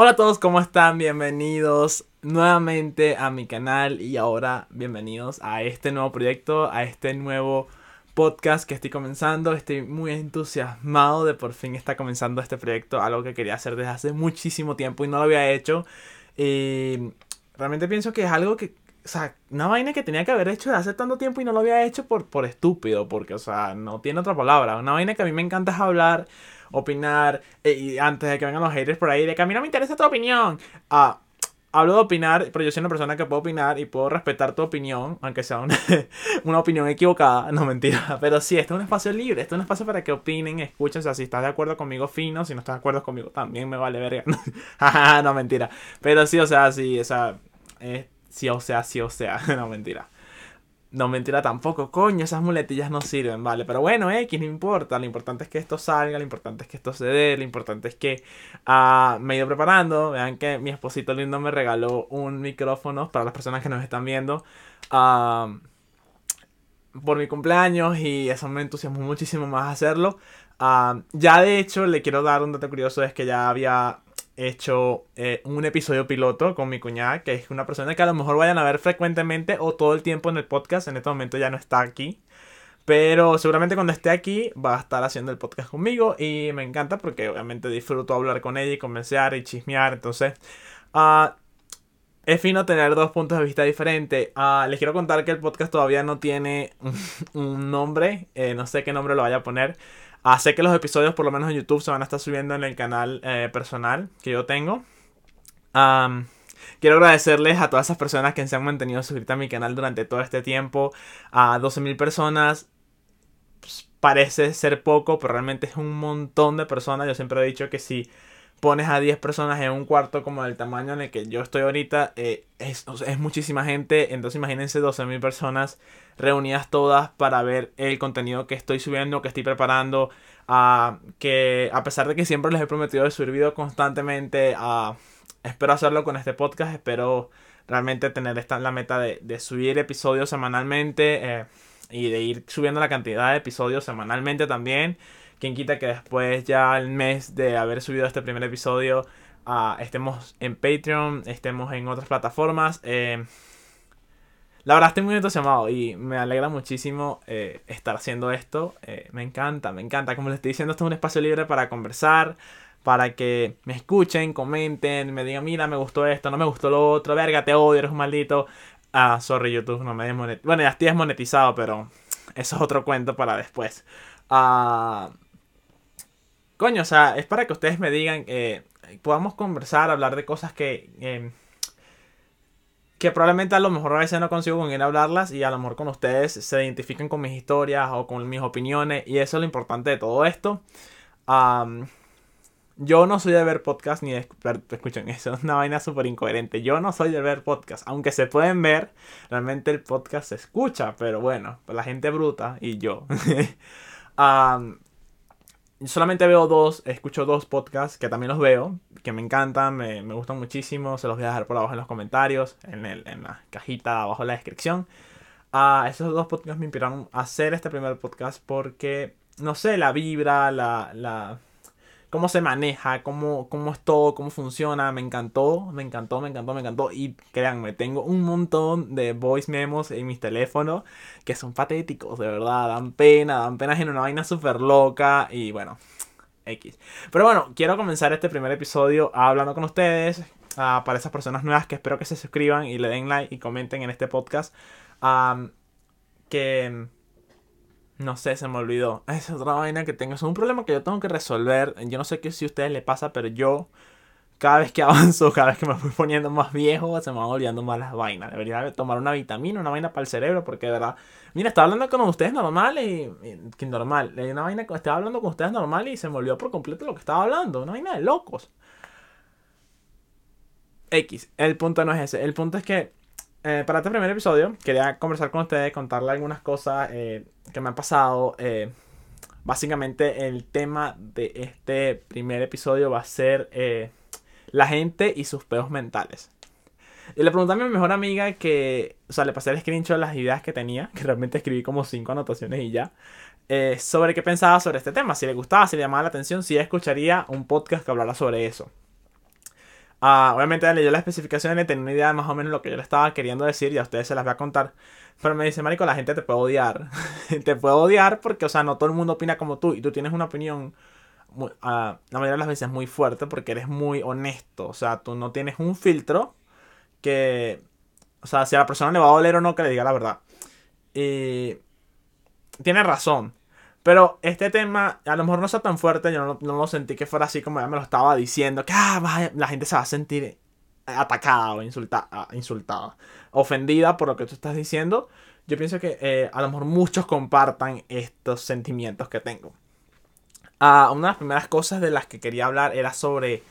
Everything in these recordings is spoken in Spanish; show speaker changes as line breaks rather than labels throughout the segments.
Hola a todos, ¿cómo están? Bienvenidos nuevamente a mi canal y ahora bienvenidos a este nuevo proyecto, a este nuevo podcast que estoy comenzando. Estoy muy entusiasmado de por fin estar comenzando este proyecto, algo que quería hacer desde hace muchísimo tiempo y no lo había hecho. Y realmente pienso que es algo que, o sea, una vaina que tenía que haber hecho desde hace tanto tiempo y no lo había hecho por, por estúpido, porque, o sea, no tiene otra palabra. Una vaina que a mí me encanta es hablar opinar. Eh, y antes de que vengan los haters por ahí, de que a mí no me interesa tu opinión. Ah, hablo de opinar, pero yo soy una persona que puedo opinar y puedo respetar tu opinión, aunque sea una, una opinión equivocada. No, mentira. Pero sí, este es un espacio libre, este es un espacio para que opinen, escuchen. O sea, si estás de acuerdo conmigo, fino. Si no estás de acuerdo conmigo, también me vale verga. no, mentira. Pero sí, o sea, sí, o sea, eh, sí, o sea, sí, o sea, no, mentira. No, mentira tampoco, coño, esas muletillas no sirven, vale. Pero bueno, X, no importa. Lo importante es que esto salga, lo importante es que esto se dé, lo importante es que uh, me he ido preparando. Vean que mi esposito lindo me regaló un micrófono para las personas que nos están viendo. Uh, por mi cumpleaños y eso me entusiasmó muchísimo más hacerlo. Uh, ya de hecho le quiero dar un dato curioso, es que ya había hecho eh, un episodio piloto con mi cuñada, que es una persona que a lo mejor vayan a ver frecuentemente o todo el tiempo en el podcast. En este momento ya no está aquí. Pero seguramente cuando esté aquí va a estar haciendo el podcast conmigo y me encanta porque obviamente disfruto hablar con ella y convencer y chismear. Entonces, uh, es fino tener dos puntos de vista diferentes. Uh, les quiero contar que el podcast todavía no tiene un nombre. Eh, no sé qué nombre lo vaya a poner. Ah, sé que los episodios, por lo menos en YouTube, se van a estar subiendo en el canal eh, personal que yo tengo. quiero agradecerles a todas esas personas que se han mantenido suscritas a mi canal durante todo este tiempo. A 12.000 personas. Pues, parece ser poco, pero realmente es un montón de personas. Yo siempre he dicho que si pones a 10 personas en un cuarto como el tamaño en el que yo estoy ahorita, eh, es, es, muchísima gente. Entonces imagínense 12.000 personas reunidas todas para ver el contenido que estoy subiendo, que estoy preparando. Uh, que a pesar de que siempre les he prometido subir video constantemente, espero hacerlo con este podcast. Espero realmente tener esta, la meta de, de subir episodios semanalmente eh, y de ir subiendo la cantidad de episodios semanalmente también. Quien quita que después ya el mes de haber subido este primer episodio uh, estemos en Patreon, estemos en otras plataformas. Eh, la verdad estoy muy entusiasmado y me alegra muchísimo eh, estar haciendo esto. Eh, me encanta, me encanta. Como les estoy diciendo, esto es un espacio libre para conversar, para que me escuchen, comenten, me digan, mira, me gustó esto, no me gustó lo otro, verga, te odio, eres un maldito. Ah, sorry, YouTube, no me desmonetizado. Bueno, ya estoy desmonetizado, pero eso es otro cuento para después. Ah... Coño, o sea, es para que ustedes me digan, eh, podamos conversar, hablar de cosas que, eh, que probablemente a lo mejor a veces no consigo con quién hablarlas y a lo mejor con ustedes se identifican con mis historias o con mis opiniones y eso es lo importante de todo esto. Yo no soy de ver podcast ni de escuchen eso, es una vaina súper incoherente. Yo no soy de ver podcast, aunque se pueden ver, realmente el podcast se escucha, pero bueno, pues la gente bruta y yo. solamente veo dos, escucho dos podcasts que también los veo, que me encantan, me, me gustan muchísimo. Se los voy a dejar por abajo en los comentarios, en, el, en la cajita abajo en la descripción. Uh, esos dos podcasts me inspiraron a hacer este primer podcast porque, no sé, la vibra, la, la, cómo se maneja, cómo, cómo es todo, cómo funciona. Me encantó, me encantó, me encantó, me encantó. Y créanme, tengo un montón de voice memos en mis teléfonos que son patéticos, de verdad. Dan pena, dan pena en una vaina súper loca. Y bueno, X. Pero bueno, quiero comenzar este primer episodio hablando con ustedes. Uh, para esas personas nuevas que espero que se suscriban y le den like y comenten en este podcast. Que no sé, se me olvidó. Es otra vaina que tengo. Es un problema que yo tengo que resolver. Yo no sé qué si a ustedes les pasa, pero yo, cada vez que avanzo, cada vez que me voy poniendo más viejo, se me van olvidando más las vainas. Debería tomar una vitamina, una vaina para el cerebro, porque de verdad. Mira, estaba hablando con ustedes normal y. que normal. Una vaina estaba hablando con ustedes normal y se me olvidó por completo lo que estaba hablando. Una vaina de locos. X. El punto no es ese. El punto es que eh, para este primer episodio quería conversar con ustedes, contarle algunas cosas eh, que me han pasado. Eh, básicamente el tema de este primer episodio va a ser la gente y sus peos mentales. Y le pregunté a mi mejor amiga que, o sea, le pasé el screenshot de las ideas que tenía, que realmente escribí como cinco anotaciones y ya, sobre qué pensaba sobre este tema, si le gustaba, si le llamaba la atención, si escucharía un podcast que hablara sobre eso. Ah, obviamente leyó las especificaciones, tenía una idea de más o menos lo que yo le estaba queriendo decir y a ustedes se las voy a contar. Pero me dice, Marico, la gente te puede odiar. te puede odiar porque, o sea, no todo el mundo opina como tú y tú tienes una opinión, ah, la mayoría de las veces muy fuerte porque eres muy honesto. O sea, tú no tienes un filtro que, o sea, si a la persona le va a doler o no, que le diga la verdad. Y tiene razón. Pero este tema, a lo mejor no está tan fuerte, yo no, lo sentí que fuera así como ya me lo estaba diciendo, que ah, la gente se va a sentir atacada o insultada, insultada, ofendida por lo que tú estás diciendo. Yo pienso que eh, a lo mejor muchos compartan estos sentimientos que tengo. Ah, una de las primeras cosas de las que quería hablar era sobre...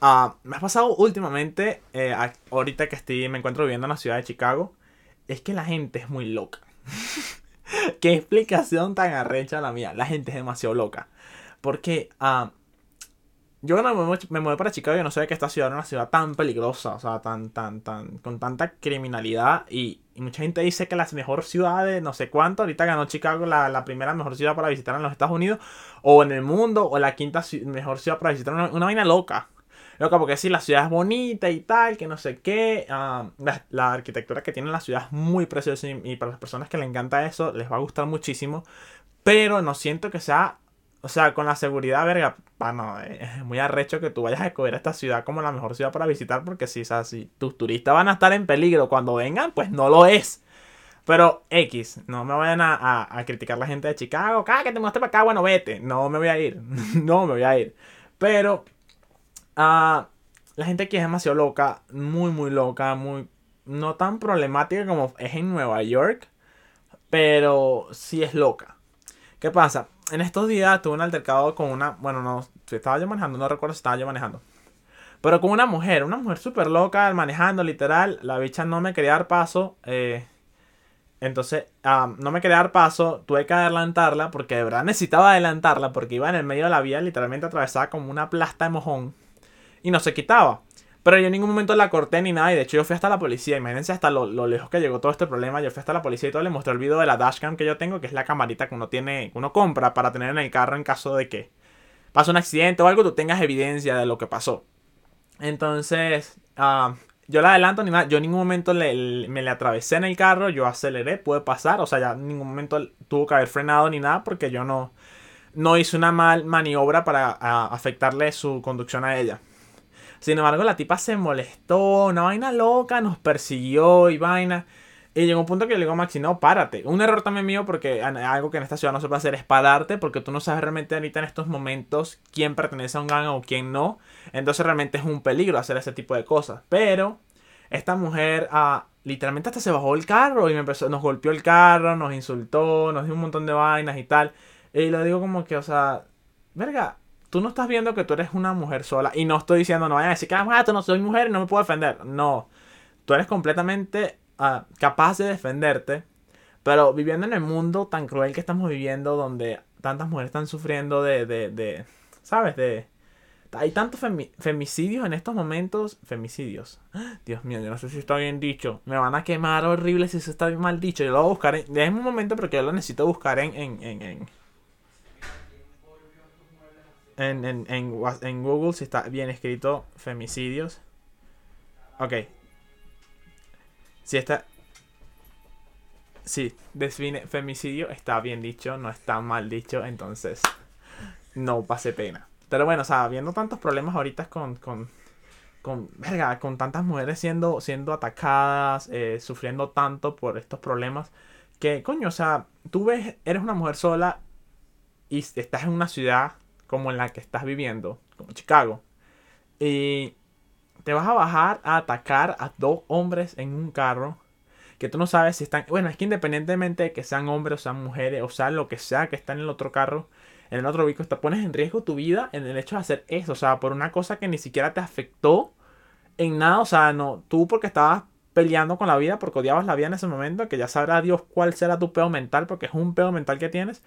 Ah, me ha pasado últimamente, eh, ahorita que estoy, me encuentro viviendo en la ciudad de Chicago, es que la gente es muy loca. Qué explicación tan arrecha la mía. La gente es demasiado loca. Porque uh, yo cuando me, mudé para Chicago yo no sabía que esta ciudad era una ciudad tan peligrosa. O sea, tan, tan, tan, con tanta criminalidad. Y, mucha gente dice que la mejor ciudad de no sé cuánto. Ahorita ganó Chicago la, la, primera mejor ciudad para visitar en los Estados Unidos. O en el mundo. O la quinta mejor ciudad para visitar. Una, una vaina loca. Loca, porque sí, la ciudad es bonita y tal, que no sé qué. Ah, la, arquitectura que tiene la ciudad es muy preciosa y, para las personas que le encanta eso, les va a gustar muchísimo. Pero no siento que sea, o sea, con la seguridad, verga, bueno, es muy arrecho que tú vayas a escoger esta ciudad como la mejor ciudad para visitar, porque si, o sea, si tus turistas van a estar en peligro cuando vengan, pues no lo es. Pero X, no me vayan a, a, criticar la gente de Chicago. Cada que te muestre para acá, bueno, vete. No me voy a ir. no me voy a ir. Pero Ah, la gente aquí es demasiado loca, muy, muy loca, muy. No tan problemática como es en Nueva York, pero sí es loca. ¿Qué pasa? En estos días tuve un altercado con una. Bueno, no, si estaba yo manejando, no recuerdo si estaba yo manejando. Pero con una mujer, una mujer súper loca, manejando, literal. La bicha no me quería dar paso. Eh, entonces, ah, no me quería dar paso. Tuve que adelantarla porque de verdad necesitaba adelantarla porque iba en el medio de la vía, literalmente atravesada como una plasta de mojón y no se quitaba. Pero yo en ningún momento la corté ni nada. Y de hecho yo fui hasta la policía. Imagínense hasta lo, lejos que llegó todo este problema. Yo fui hasta la policía y todo. Le mostré el video de la dashcam que yo tengo. Que es la camarita que uno tiene. Uno compra para tener en el carro en caso de que pase un accidente o algo. Tú tengas evidencia de lo que pasó. Entonces. Ah, yo la adelanto ni nada. Yo en ningún momento me le atravesé en el carro. Yo aceleré. Pude pasar. O sea, ya en ningún momento tuvo que haber frenado ni nada. Porque yo no. No hice una mal maniobra para ah, afectarle su conducción a ella. Sin embargo, la tipa se molestó, una vaina loca, nos persiguió y vaina. Y llegó un punto que le digo a Maxi, no, párate. Un error también mío porque algo que en esta ciudad no se puede hacer es pararte porque tú no sabes realmente ahorita en estos momentos quién pertenece a un gang o quién no. Entonces realmente es un peligro hacer ese tipo de cosas. Pero esta mujer ah, literalmente hasta se bajó el carro y me empezó, nos golpeó el carro, nos insultó, nos dio un montón de vainas y tal. Y le digo como que, o sea, verga, tú no estás viendo que tú eres una mujer sola. Y no estoy diciendo, no vayan a decir que ah, no soy mujer y no me puedo defender. No. Tú eres completamente ah, capaz de defenderte. Pero viviendo en el mundo tan cruel que estamos viviendo, donde tantas mujeres están sufriendo de. de, de ¿Sabes? De. Hay tantos femicidios en estos momentos. Femicidios. Dios mío, yo no sé si está bien dicho. Me van a quemar horrible si eso está bien mal dicho. Yo lo voy a buscar en. Un momento porque yo lo necesito buscar en, en, en en, en, en, Google si está bien escrito femicidios. Ok. Si está... Si define femicidio, está bien dicho, no está mal dicho, entonces no pase pena. Pero bueno, o sea, viendo tantos problemas ahorita con, con, con, verga, con tantas mujeres siendo, siendo atacadas, eh, sufriendo tanto por estos problemas, que coño, o sea, tú ves, eres una mujer sola y estás en una ciudad como en la que estás viviendo, como Chicago, y te vas a bajar a atacar a dos hombres en un carro que tú no sabes si están. Bueno, es que independientemente de que sean hombres o sean mujeres o sea lo que sea que está en el otro carro, en el otro vehículo, te pones en riesgo tu vida en el hecho de hacer eso. O sea, por una cosa que ni siquiera te afectó en nada. O sea, no, tú porque estabas peleando con la vida, porque odiabas la vida en ese momento, que ya sabrá Dios cuál será tu pedo mental, porque es un pedo mental que tienes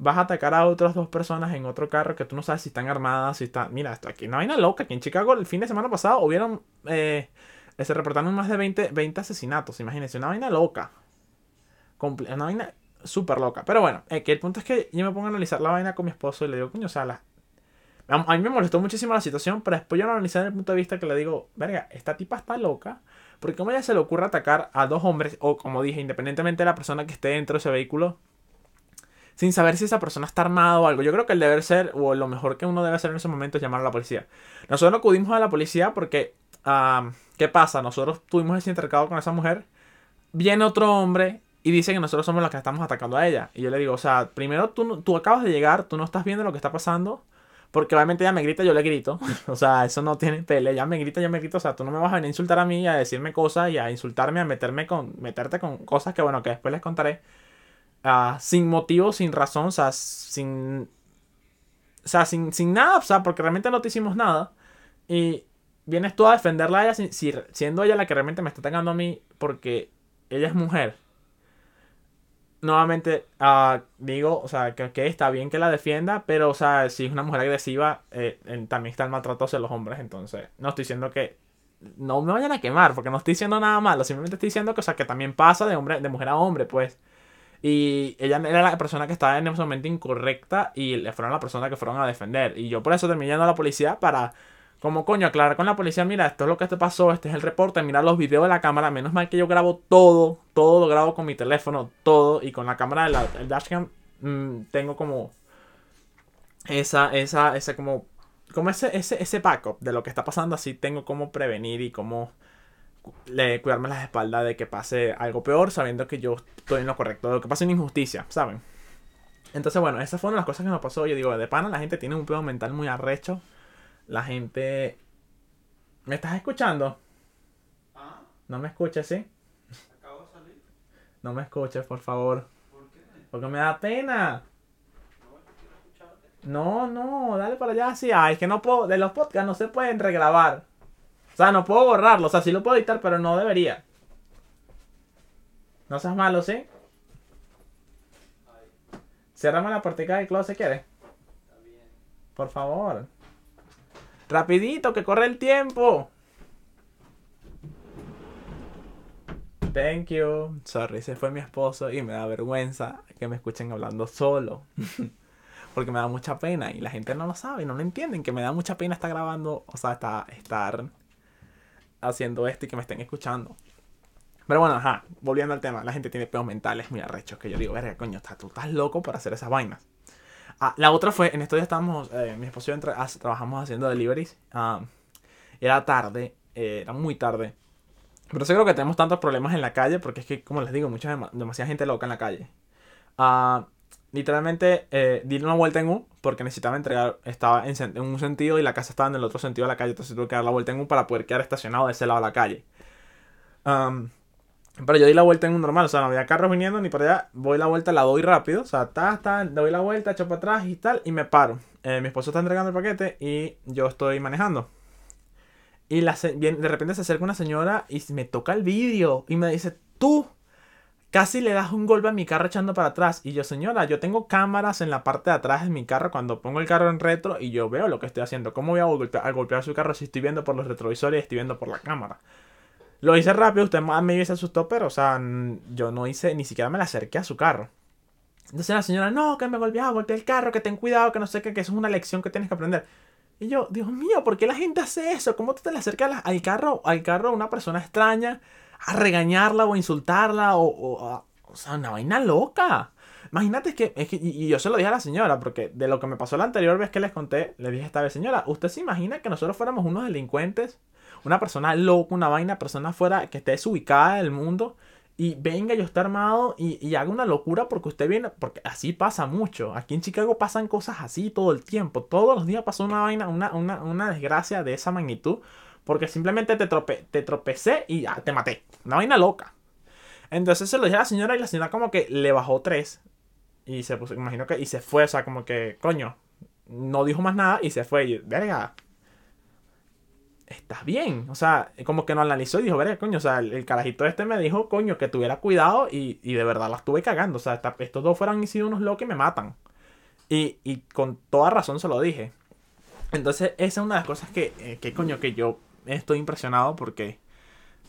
vas a atacar a otras dos personas en otro carro que tú no sabes si están armadas, si están... Mira, esto aquí, una vaina loca. Aquí en Chicago el fin de semana pasado hubieron... Eh, se reportaron más de 20, 20 asesinatos. Imagínense, una vaina loca. una vaina súper loca. Pero bueno, eh, que el punto es que yo me pongo a analizar la vaina con mi esposo y le digo, coño, o sea, A mí me molestó muchísimo la situación, pero después yo lo analicé desde el punto de vista que le digo, verga, esta tipa está loca. Porque cómo ella se le ocurre atacar a dos hombres, o como dije, independientemente de la persona que esté dentro de ese vehículo, sin saber si esa persona está armada o algo. Yo creo que el deber ser, o lo mejor que uno debe hacer en ese momento es llamar a la policía. Nosotros acudimos a la policía porque, ¿qué pasa? Nosotros tuvimos ese intercambio con esa mujer, viene otro hombre y dice que nosotros somos los que estamos atacando a ella. Y yo le digo, o sea, primero tú, tú acabas de llegar, tú no estás viendo lo que está pasando. Porque obviamente ella me grita, yo le grito. o sea, eso no tiene pele. Ella me grita, yo me grito. O sea, tú no me vas a venir a insultar a mí, a decirme cosas y a insultarme, a meterme con, meterte con cosas que, bueno, que después les contaré. Ah, sin motivo, sin razón, o sea, sin. O sea, sin, sin nada, o sea, porque realmente no te hicimos nada. Y vienes tú a defenderla a ella, siendo ella la que realmente me está atacando a mí, porque ella es mujer. Nuevamente, uh, digo, o sea, que, está bien que la defienda, pero, o sea, si es una mujer agresiva, eh, también está el maltrato hacia los hombres, entonces, no estoy diciendo que no me vayan a quemar, porque no estoy diciendo nada malo, simplemente estoy diciendo que, o sea, que también pasa de, hombre, de mujer a hombre, pues. Y ella era la persona que estaba en ese momento incorrecta y le fueron la persona que fueron a defender. Y yo por eso terminé yendo a la policía para, como coño, aclarar con la policía, mira, esto es lo que te pasó, este es el reporte, mira los videos de la cámara. Menos mal que yo grabo todo, todo lo grabo con mi teléfono, todo. Y con la cámara del dashcam mm, tengo como esa, esa, ese como, como ese, ese, ese backup de lo que está pasando. Así tengo como prevenir y cómo le, cuidarme las espaldas de que pase algo peor, sabiendo que yo estoy en lo correcto, de que pase una injusticia, ¿saben? Entonces, bueno, esa fue una de las cosas que me pasó. Yo digo, de pana, la gente tiene un pedo mental muy arrecho. La gente. ¿Me estás escuchando? ¿Ah? ¿No me escuchas, sí? Acabo de salir. No me escuches, por favor. ¿Por qué? Porque me da pena. No, no, dale para allá. Sí, ay, es que no puedo. De los podcasts no se pueden regrabar. O sea, no puedo borrarlo. O sea, sí lo puedo editar, pero no debería. No seas malo, ¿sí? Cerrame la puertica del closet, ¿quieres? Por favor. Rapidito, que corre el tiempo. Thank you. Sorry, se fue mi esposo y me da vergüenza que me escuchen hablando solo. Porque me da mucha pena y la gente no lo sabe, no lo entienden, que me da mucha pena estar grabando, o sea, estar haciendo esto y que me estén escuchando. Pero bueno, ajá, volviendo al tema, la gente tiene peos mentales muy arrechos que yo digo, verga, coño, tú estás loco para hacer esas vainas. Ah, la otra fue, en estos días estábamos, eh, mi esposo y yo trabajamos haciendo deliveries. Ah, era tarde, eh, era muy tarde. Pero sé creo que tenemos tantos problemas en la calle porque es que, como les digo, mucha, demasiada gente loca en la calle. Ah, literalmente eh, di una vuelta en U porque necesitaba entregar, estaba en, un sentido y la casa estaba en el otro sentido de la calle, entonces tuve que dar la vuelta en U para poder quedar estacionado de ese lado de la calle. pero yo di la vuelta en un normal, o sea, no había carros viniendo ni para allá, voy la vuelta, la doy rápido, o sea, ta, ta, doy la vuelta, echo para atrás y tal, y me paro. Eh, mi esposo está entregando el paquete y yo estoy manejando. Y la, de repente se acerca una señora y me toca el vídeo y me dice, tú Casi le das un golpe a mi carro echando para atrás. Y yo, señora, yo tengo cámaras en la parte de atrás de mi carro cuando pongo el carro en retro y yo veo lo que estoy haciendo. ¿Cómo voy a golpear, golpear su carro si estoy viendo por los retrovisores y estoy viendo por la cámara? Lo hice rápido, usted me se asustó, pero, o sea, yo no hice, ni siquiera me le acerqué a su carro. Entonces la señora, no, que me golpeaba, golpeé el carro, que ten cuidado, que no sé qué, que eso es una lección que tienes que aprender. Y yo, Dios mío, ¿por qué la gente hace eso? ¿Cómo tú te le acercas al carro, al carro a una persona extraña a regañarla o a insultarla o, o sea, una vaina loca. Imagínate que, es que, y yo se lo dije a la señora, porque de lo que me pasó la anterior vez que les conté, le dije esta vez, señora, ¿usted se imagina que nosotros fuéramos unos delincuentes? Una persona loca, una vaina, persona fuera que esté desubicada del mundo y venga yo esté armado y, y, haga una locura porque usted viene, porque así pasa mucho. Aquí en Chicago pasan cosas así todo el tiempo. Todos los días pasó una vaina, una, una, una desgracia de esa magnitud porque simplemente te, trope, te tropecé y ya, te maté. Una vaina loca. Entonces se lo dije a la señora y la señora como que le bajó tres. Y se puso, imagino que, y se fue, o sea, como que, coño, no dijo más nada y se fue. Y, verga, estás bien. O sea, como que no analizó y dijo, verga, coño, o sea, el, carajito este me dijo, coño, que tuviera cuidado y, de verdad la estuve cagando. O sea, estos dos fueran sido unos locos y me matan. Y, y, con toda razón se lo dije. Entonces, esa es una de las cosas que, eh, que coño, que yo estoy impresionado porque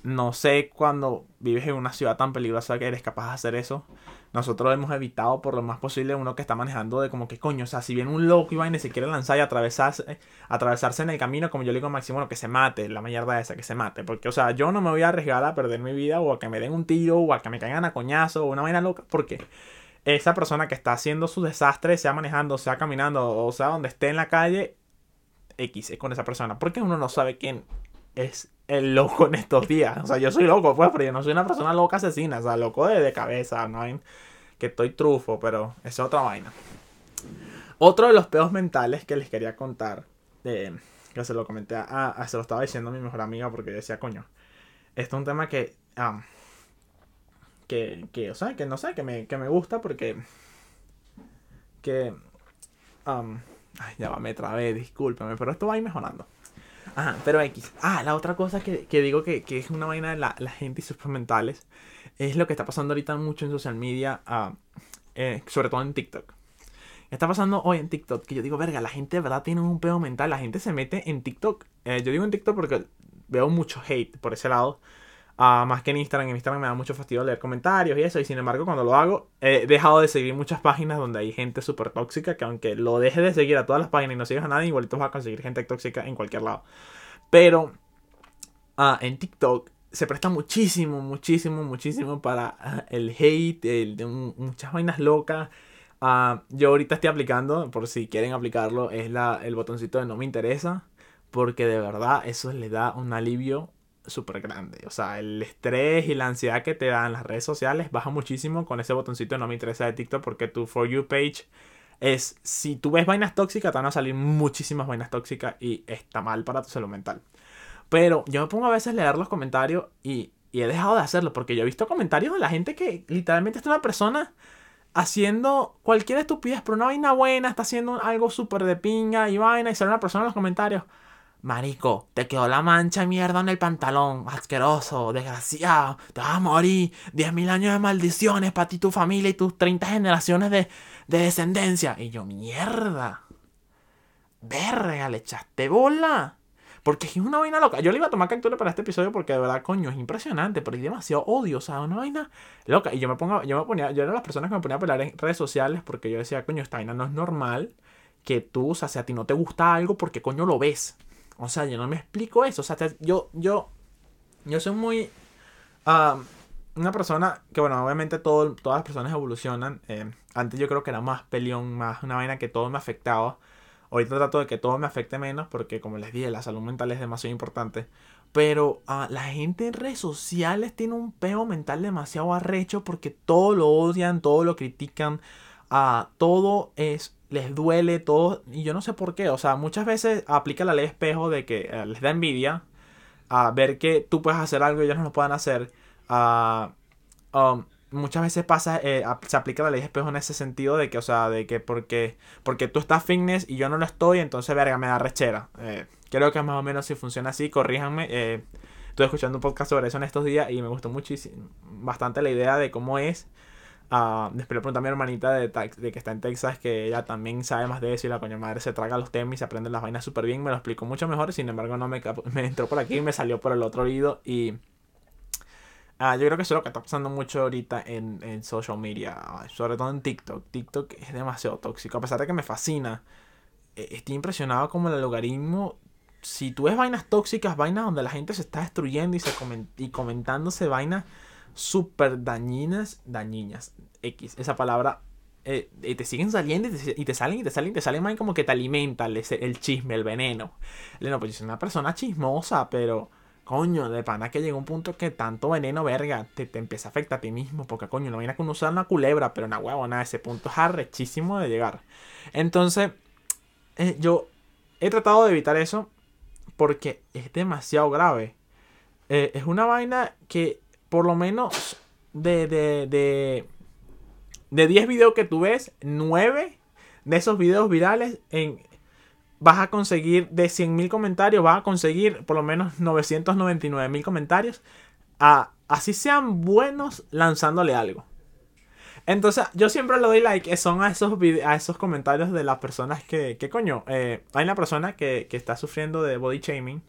no sé cuando vives en una ciudad tan peligrosa que eres capaz de hacer eso. Nosotros hemos evitado por lo más posible uno que está manejando de como que coño, o sea, si viene un loco y va y se quiere lanzar y atravesarse, atravesarse en el camino, como yo le digo a Máximo, que se mate, la mierda esa, que se mate. Porque, o sea, yo no me voy a arriesgar a perder mi vida o a que me den un tiro o a que me caigan a coñazo o una vaina loca, porque esa persona que está haciendo su desastre, sea manejando, sea caminando, o sea, donde esté en la calle, X es con esa persona. Porque uno no sabe quién es el loco en estos días. O sea, yo soy loco, pues, pero yo no soy una persona loca asesina. O sea, loco de, cabeza, ¿no? Que estoy trufo, pero es otra vaina. Otro de los peos mentales que les quería contar, que se lo comenté a, se lo estaba diciendo a mi mejor amiga porque decía, coño, esto es un tema que, que, que, o sea, que no sé, que me, que me gusta porque, que, ay, ya va, me trabé, discúlpeme, pero esto va a ir mejorando. Ajá, pero X. Ah, la otra cosa que, digo que, es una vaina de la, gente y sus mentales es lo que está pasando ahorita mucho en social media, ah, eh, sobre todo en TikTok. Está pasando hoy en TikTok que yo digo, verga, la gente de verdad tiene un pedo mental, la gente se mete en TikTok. Eh, yo digo en TikTok porque veo mucho hate por ese lado. Ah, más que en Instagram. En Instagram me da mucho fastidio leer comentarios y eso. Y sin embargo, cuando lo hago, he dejado de seguir muchas páginas donde hay gente súper tóxica. Que aunque lo deje de seguir a todas las páginas y no sigas a nadie, igualito vas a conseguir gente tóxica en cualquier lado. Pero ah, en TikTok se presta muchísimo, muchísimo, muchísimo para ah, el hate, el, muchas vainas locas. yo ahorita estoy aplicando, por si quieren aplicarlo, es la, el botoncito de no me interesa. Porque de verdad eso le da un alivio súper grande. O sea, el estrés y la ansiedad que te dan las redes sociales baja muchísimo con ese botoncito no me interesa de TikTok porque tu For You page es, si tú ves vainas tóxicas, te van a salir muchísimas vainas tóxicas y está mal para tu salud mental. Pero yo me pongo a veces a leer los comentarios y, y he dejado de hacerlo porque yo he visto comentarios de la gente que literalmente está una persona haciendo cualquier estupidez, pero una vaina buena, está haciendo algo súper de pinga y vaina y sale una persona en los comentarios. Marico, te quedó la mancha de mierda en el pantalón. Asqueroso, desgraciado. Te vas a morir. 10.000 años de maldiciones para ti, tu familia y tus 30 generaciones de, descendencia. Y yo, mierda. Verga, le echaste bola. Porque es una vaina loca. Yo le iba a tomar captura para este episodio porque de verdad, coño, es impresionante. Pero hay demasiado odio. O sea, una vaina loca. Y yo me pongo, yo me ponía, yo era de las personas que me ponía a pelear en redes sociales porque yo decía, coño, esta vaina no es normal que tú, o sea, si a ti no te gusta algo, porque coño lo ves. O sea, yo no me explico eso. O sea, yo, yo, yo soy muy... una persona que, bueno, obviamente todas las personas evolucionan. Eh, antes yo creo que era más peleón, más una vaina que todo me afectaba. Ahorita trato de que todo me afecte menos porque, como les dije, la salud mental es demasiado importante. Pero uh, la gente en redes sociales tiene un peo mental demasiado arrecho porque todo lo odian, todo lo critican. Uh, todo es les duele todo. Y yo no sé por qué. O sea, muchas veces aplica la ley espejo de que eh, les da envidia a ver que tú puedes hacer algo y ellos no lo puedan hacer. Um, muchas veces pasa, eh, se aplica la ley espejo en ese sentido de que, o sea, de que porque, porque tú estás fitness y yo no lo estoy, entonces, verga, me da rechera. Eh, creo que más o menos si funciona así, corríjanme. estoy escuchando un podcast sobre eso en estos días y me gustó muchísimo, bastante la idea de cómo es Uh, después le pregunté a mi hermanita de, de, que está en Texas que ella también sabe más de eso y la coña madre se traga los temas y se aprende las vainas súper bien. Me lo explicó mucho mejor, sin embargo no me, entró por aquí y me salió por el otro oído y... Uh, yo creo que eso es lo que está pasando mucho ahorita en, en social media, sobre todo en TikTok. TikTok es demasiado tóxico, a pesar de que me fascina. Eh, estoy impresionado como el logaritmo si tú ves vainas tóxicas, vainas donde la gente se está destruyendo y, se y comentándose vainas súper dañinas, dañinas, X, esa palabra, eh, y te siguen saliendo y te, salen y te salen y te salen más como que te alimenta el, el chisme, el veneno. No, pues yo soy una persona chismosa, pero coño, de pana que llega un punto que tanto veneno, verga, te, te empieza a afectar a ti mismo, porque coño, no viene con usar una culebra, pero una huevona, ese punto es arrechísimo de llegar. Entonces, eh, yo he tratado de evitar eso porque es demasiado grave. Eh, es una vaina que por lo menos de, de, de, de 10 videos que tú ves, 9 de esos videos virales en, vas a conseguir de 100.000 comentarios, vas a conseguir por lo menos 999.000 comentarios. A, así sean buenos lanzándole algo. Entonces, yo siempre le doy like son a esos, a esos comentarios de las personas que, que coño, eh, hay una persona que, que, está sufriendo de body shaming.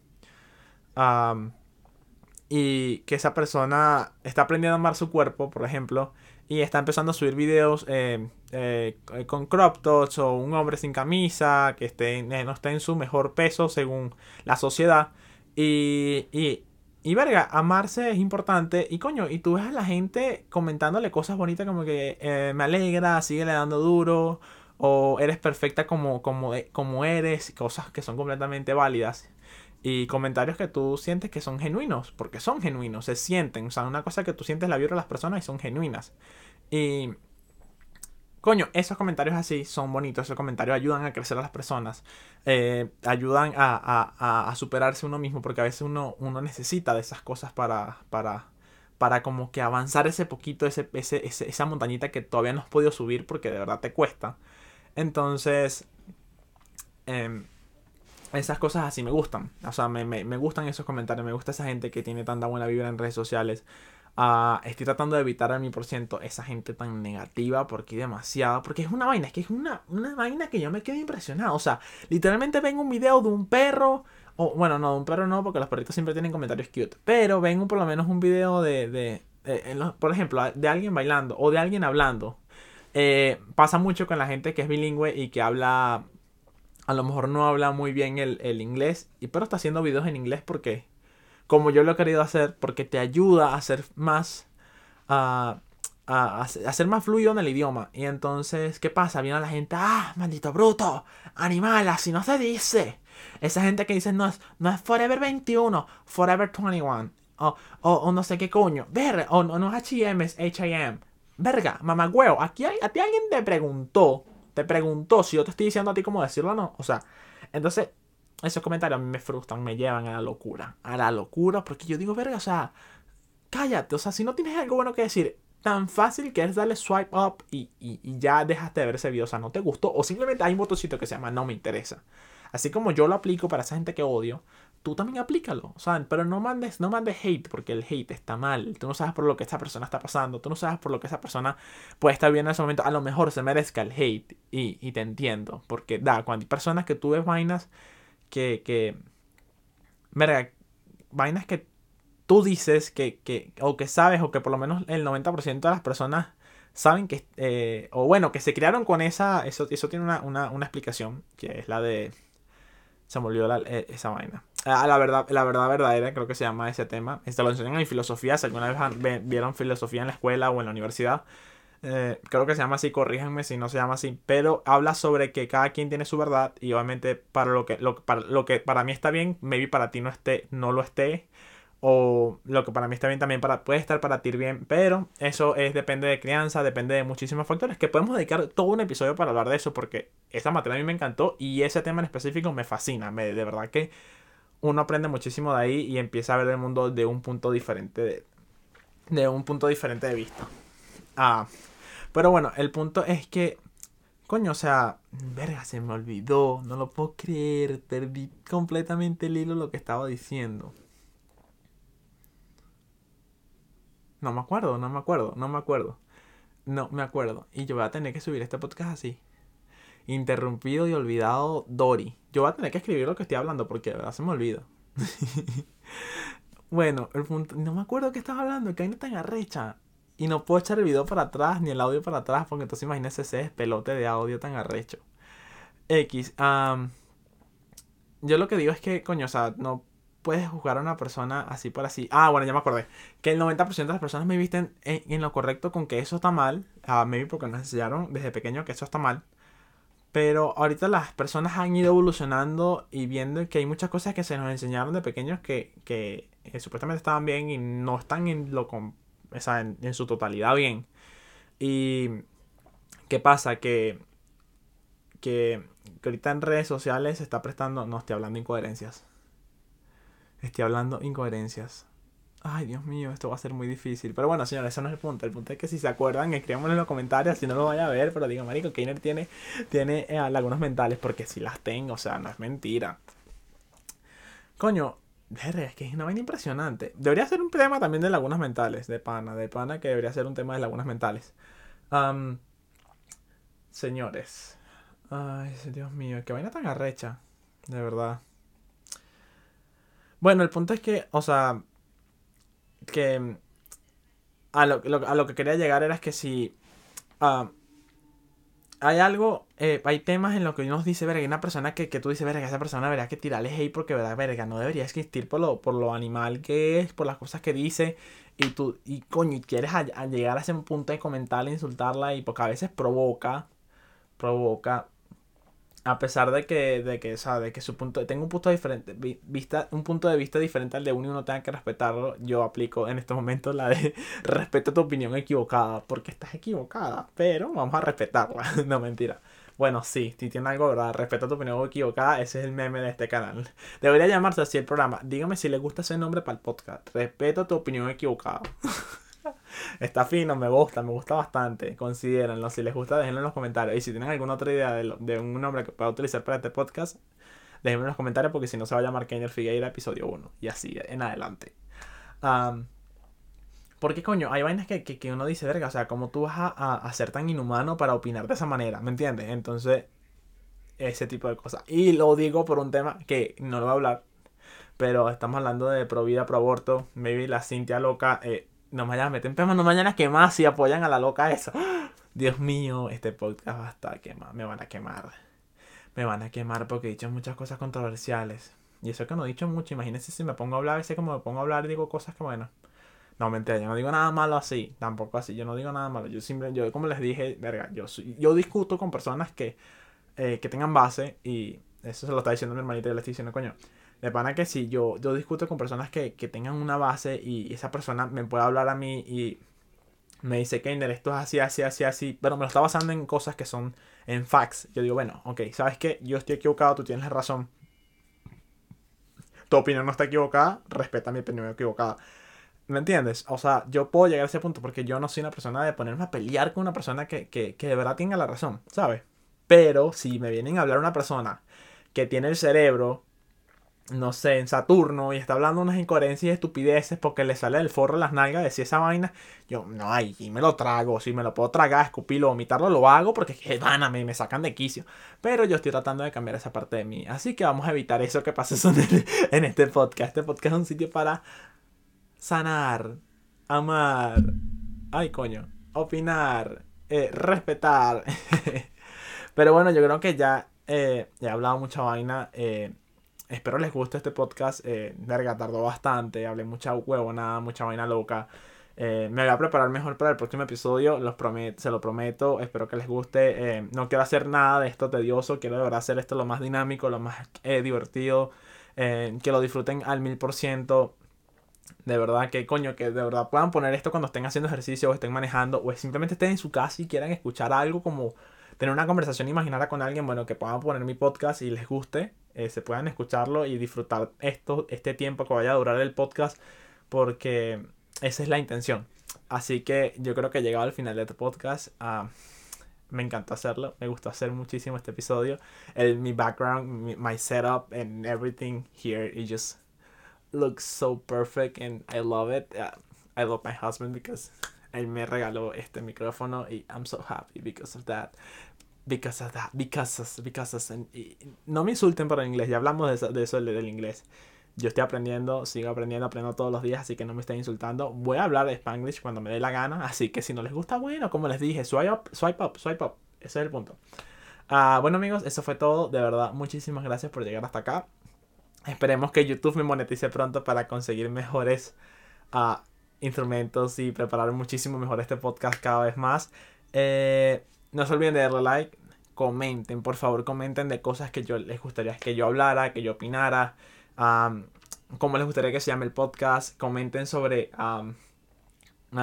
Y que esa persona está aprendiendo a amar su cuerpo, por ejemplo, y está empezando a subir videos eh, eh, con crop tops o un hombre sin camisa que esté, no esté en su mejor peso según la sociedad. Y, y, y verga, amarse es importante. Y coño, y tú ves a la gente comentándole cosas bonitas como que eh, me alegra, sigue le dando duro, o eres perfecta como, como, como eres, cosas que son completamente válidas. Y comentarios que tú sientes que son genuinos, porque son genuinos, se sienten. O sea, una cosa que tú sientes la vibra de las personas y son genuinas. Y Coño, esos comentarios así son bonitos, esos comentarios ayudan a crecer a las personas, eh, ayudan a, a, superarse uno mismo, porque a veces uno, uno necesita de esas cosas para, para, para como que avanzar ese poquito, ese, ese, esa montañita que todavía no has podido subir porque de verdad te cuesta. Entonces, em, esas cosas así me gustan, o sea, me, me, me gustan esos comentarios, me gusta esa gente que tiene tanta buena vibra en redes sociales. Ah, estoy tratando de evitar al mi por ciento esa gente tan negativa porque hay demasiado. Porque es una vaina, es que es una, una vaina que yo me quedo impresionado. O sea, literalmente ven un video de un perro. O bueno, no, de un perro no, porque los perritos siempre tienen comentarios cute. Pero ven por lo menos un video de, de, por ejemplo, de alguien bailando o de alguien hablando. Eh, pasa mucho con la gente que es bilingüe y que habla. A lo mejor no habla muy bien el, el inglés. Y pero está haciendo videos en inglés porque como yo lo he querido hacer porque te ayuda a ser más a, a, ser más fluido en el idioma. Y entonces, ¿qué pasa? Viene la gente, ah, maldito bruto, animal, así no se dice. Esa gente que dice no es, no es Forever 21, Forever 21. O, o, no sé qué coño. Ver, o no, no es HM, es HIM. Verga, mamagüeo, aquí a alguien te preguntó, te preguntó si yo te estoy diciendo a ti cómo decirlo o no. O sea, entonces esos comentarios a mí me frustran, me llevan a la locura. A la locura, porque yo digo, verga, o sea, cállate. O sea, si no tienes algo bueno que decir, tan fácil que es darle swipe up y, ya dejaste de ver ese video. O sea, no te gustó. O simplemente hay un botoncito que se llama no me interesa. Así como yo lo aplico para esa gente que odio, tú también aplícalo. O sea, pero no mandes, no mandes hate, porque el hate está mal. Tú no sabes por lo que esta persona está pasando. Tú no sabes por lo que esa persona puede estar viendo en ese momento. A lo mejor se merezca el hate. Y, y te entiendo. Porque da, cuando hay personas que tú ves vainas que, que, verga, vainas que tú dices que, que, o que sabes, o que por lo menos el 90% de las personas saben que, eh, o bueno, que se crearon con esa, eso, eso tiene una, una, una explicación, que es la de, se me olvidó eh, esa vaina. Ah, la verdad, la verdad verdadera, creo que se llama ese tema. Esto lo enseñan en filosofía, si alguna vez vieron filosofía en la escuela o en la universidad, eh, creo que se llama así, corríjanme si no se llama así, pero habla sobre que cada quien tiene su verdad y obviamente para lo que, lo, para, lo que para mí está bien, maybe para ti no esté, no lo esté, o lo que para mí está bien también para, puede estar para ti bien, pero eso es, depende de crianza, depende de muchísimos factores, que podemos dedicar todo un episodio para hablar de eso, porque esa materia a mí me encantó y ese tema en específico me fascina, me, de verdad que uno aprende muchísimo de ahí y empieza a ver el mundo de un punto diferente de, de un punto diferente de vista. Ah, pero bueno, el punto es que, coño, o sea, verga, se me olvidó, no lo puedo creer, perdí completamente el hilo lo que estaba diciendo. No me acuerdo, no me acuerdo, no me acuerdo. No me acuerdo. Y yo voy a tener que subir este podcast así. Interrumpido y olvidado Dory. Yo voy a tener que escribir lo que estoy hablando porque de verdad se me olvida. bueno, el punto. No me acuerdo qué estaba hablando, que ahí no tan arrecha. Y no puedo echar el video para atrás ni el audio para atrás porque entonces imagínese ese pelote de audio tan arrecho. X. yo lo que digo es que, coño, o sea, no puedes juzgar a una persona así por así. Ah, bueno, ya me acordé. Que el 90% de las personas me visten en, lo correcto con que eso está mal. Uh, maybe porque nos enseñaron desde pequeño que eso está mal. Pero ahorita las personas han ido evolucionando y viendo que hay muchas cosas que se nos enseñaron de pequeños que, que eh, supuestamente estaban bien y no están en lo, o sea, en, su totalidad bien. Y ¿qué pasa? Que, que, ahorita en redes sociales se está prestando, no estoy hablando incoherencias. Estoy hablando incoherencias. Ay, Dios mío, esto va a ser muy difícil. Pero bueno, señores, eso no es el punto. El punto es que si se acuerdan, escríbanmelo en los comentarios. Si no lo vaya a ver, pero digo, Marico, Keiner tiene, tiene eh, lagunas mentales. Porque si las tengo, o sea, no es mentira. Coño, es que es una vaina impresionante. Debería ser un tema también de lagunas mentales, de pana, de pana que debería ser un tema de lagunas mentales. señores. Ay, Dios mío, qué vaina tan arrecha. De verdad. Bueno, el punto es que, o sea, que a lo, a lo que quería llegar era que si ah, hay algo, eh, hay temas en los que uno dice, verga, hay una persona que, que tú dices, verga, esa persona verá que tirarle hate porque, verdad, verga, no debería existir por lo, por lo animal que es, por las cosas que dice, y tú, y coño, y quieres llegar a ese punto de comentarla, insultarla, y porque a veces provoca, provoca, a pesar de que, de que, o de que su punto, tengo un punto diferente, vista, un punto de vista diferente al de uno y uno tenga que respetarlo, yo aplico en estos momentos la de respeto tu opinión equivocada, porque estás equivocada, pero vamos a respetarla, no mentira. Bueno, sí, si tiene algo, ¿verdad? Respeto tu opinión equivocada, ese es el meme de este canal. Debería llamarse así el programa. Dígame si le gusta ese nombre para el podcast. Respeto tu opinión equivocada. Está fino, me gusta, me gusta bastante. Considérenlo. Si les gusta, déjenlo en los comentarios. Y si tienen alguna otra idea de, un nombre que pueda utilizar para este podcast, déjenme en los comentarios porque si no se va a llamar Kenner Figueira episodio 1. Y así en adelante. porque coño, hay vainas que, que, uno dice, verga, o sea, ¿cómo tú vas a, a, ser tan inhumano para opinar de esa manera? ¿Me entiendes? Entonces, ese tipo de cosas. Y lo digo por un tema que no lo voy a hablar, pero estamos hablando de pro vida, pro aborto. Maybe la Cintia loca eh, no me vayan a meter en no mañana que más si apoyan a la loca eso. Dios mío, este podcast va a estar quemado. Me van a quemar. Me van a quemar porque he dicho muchas cosas controversiales. Y eso que no he dicho mucho. Imagínense si me pongo a hablar, a veces como me pongo a hablar digo cosas que bueno. No, mentira, yo no digo nada malo así. Tampoco así. Yo no digo nada malo. Yo siempre, yo como les dije, verga, yo, yo discuto con personas que, eh, que tengan base. Y eso se lo está diciendo mi hermanita y le estoy diciendo, coño de pana que si yo, yo discuto con personas que, tengan una base y esa persona me puede hablar a mí y me dice, Keiner, esto es así, así, así, así, pero me lo está basando en cosas que son en facts. Yo digo, bueno, ok, ¿sabes qué? Yo estoy equivocado, tú tienes razón. Tu opinión no está equivocada, respeta mi opinión equivocada. ¿Me entiendes? O sea, yo puedo llegar a ese punto porque yo no soy una persona de ponerme a pelear con una persona que, que, que de verdad tenga la razón, ¿sabes? Pero si me vienen a hablar una persona que tiene el cerebro no sé, en Saturno y está hablando unas incoherencias y estupideces porque le sale el forro las nalgas, decir esa vaina, yo, no, ay, y me lo trago, si me lo puedo tragar, escupirlo, vomitarlo, lo hago porque que van a mí, me sacan de quicio. Pero yo estoy tratando de cambiar esa parte de mí. Así que vamos a evitar eso que pase en, este podcast. Este podcast es un sitio para sanar, amar, ay coño, opinar, eh, respetar. Pero bueno, yo creo que ya eh, he hablado mucha vaina. Eh, Espero les guste este podcast. Eh, verga, tardó bastante. Hablé mucha huevonada, mucha vaina loca. Eh, me voy a preparar mejor para el próximo episodio. Los se lo prometo. Espero que les guste. Eh, no quiero hacer nada de esto tedioso. Quiero de verdad hacer esto lo más dinámico, lo más eh, divertido. que lo disfruten al mil por ciento. De verdad, que coño, que de verdad puedan poner esto cuando estén haciendo ejercicio o estén manejando o simplemente estén en su casa y quieran escuchar algo como tener una conversación imaginaria con alguien, bueno, que puedan poner mi podcast y les guste. Eh, se puedan escucharlo y disfrutar esto, este tiempo que vaya a durar el podcast, porque esa es la intención. Así que yo creo que he llegado al final de este podcast. Ah, me encantó hacerlo, me gustó hacer muchísimo este episodio. El, mi background, my setup and everything here, it just looks so perfect and I love it. Ah, I love my husband because él me regaló este micrófono y I'm so happy because of that. Because of that, because of, because of, no me insulten por el inglés, ya hablamos de eso, de eso del inglés. Yo estoy aprendiendo, sigo aprendiendo, aprendo todos los días, así que no me estén insultando. Voy a hablar de Spanglish cuando me dé la gana, así que si no les gusta, bueno, como les dije, swipe up, swipe up, swipe up. Ese es el punto. Uh, bueno amigos, eso fue todo. De verdad, muchísimas gracias por llegar hasta acá. Esperemos que YouTube me monetice pronto para conseguir mejores uh, instrumentos y preparar muchísimo mejor este podcast cada vez más. Eh, no se olviden de darle like, comenten, por favor, comenten de cosas que yo les gustaría que yo hablara, que yo opinara, cómo les gustaría que se llame el podcast, comenten sobre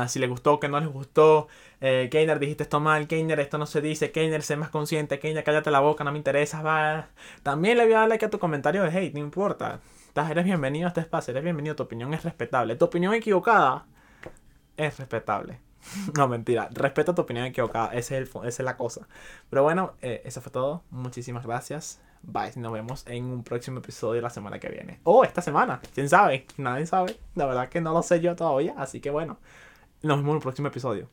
si les gustó, que no les gustó, eh, Keiner, dijiste esto mal, Keiner, esto no se dice, Keiner, sé más consciente, Keiner, cállate la boca, no me interesa, va. También le voy a dar like a tu comentario de hate, no importa. Estás, eres bienvenido a este espacio, eres bienvenido, tu opinión es respetable. Tu opinión equivocada es respetable. No, mentira. Respeto tu opinión equivocada. Ese es esa es la cosa. Pero bueno, eh, eso fue todo. Muchísimas gracias. Bye. Nos vemos en un próximo episodio la semana que viene. O esta semana. ¿Quién sabe? Nadie sabe. La verdad que no lo sé yo todavía. Así que bueno. Nos vemos en un próximo episodio.